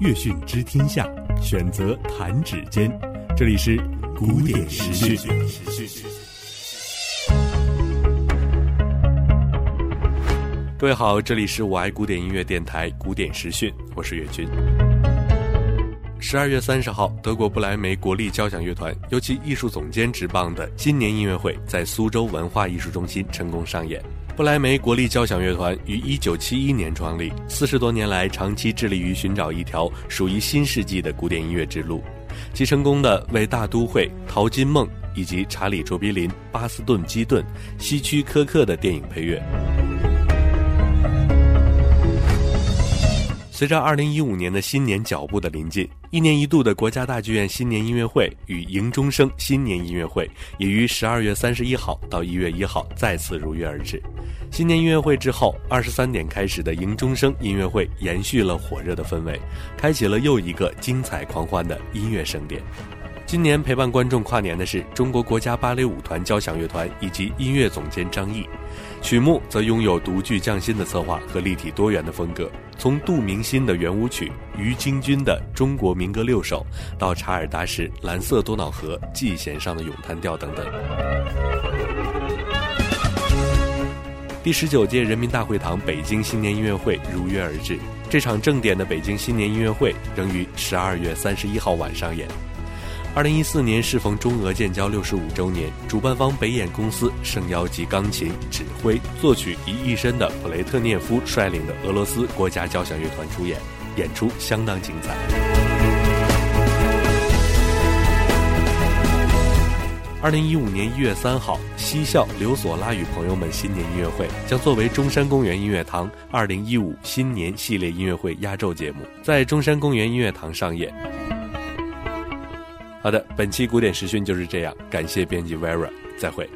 乐讯知天下，选择弹指间。这里是古典时讯。各位好，这里是我爱古典音乐电台古典时讯，我是岳军。十二月三十号，德国不来梅国立交响乐团由其艺术总监执棒的新年音乐会在苏州文化艺术中心成功上演。不来梅国立交响乐团于一九七一年创立，四十多年来长期致力于寻找一条属于新世纪的古典音乐之路，其成功的为《大都会》《淘金梦》以及查理·卓别林、巴斯顿·基顿、希区柯克的电影配乐。随着二零一五年的新年脚步的临近，一年一度的国家大剧院新年音乐会与迎中生新年音乐会也于十二月三十一号到一月一号再次如约而至。新年音乐会之后，二十三点开始的迎中生音乐会延续了火热的氛围，开启了又一个精彩狂欢的音乐盛典。今年陪伴观众跨年的是中国国家芭蕾舞团交响乐团以及音乐总监张毅，曲目则拥有独具匠心的策划和立体多元的风格。从杜明心的圆舞曲、于京军的中国民歌六首，到查尔达什《蓝色多瑙河》季弦上的咏叹调等等。第十九届人民大会堂北京新年音乐会如约而至，这场正点的北京新年音乐会仍于十二月三十一号晚上演。二零一四年适逢中俄建交六十五周年，主办方北演公司盛邀集钢琴、指挥、作曲于一身的普雷特涅夫率领的俄罗斯国家交响乐团出演，演出相当精彩。二零一五年一月三号，西校刘索拉与朋友们新年音乐会将作为中山公园音乐堂二零一五新年系列音乐会压轴节目，在中山公园音乐堂上演。好的，本期古典时讯就是这样，感谢编辑 Vera，再会。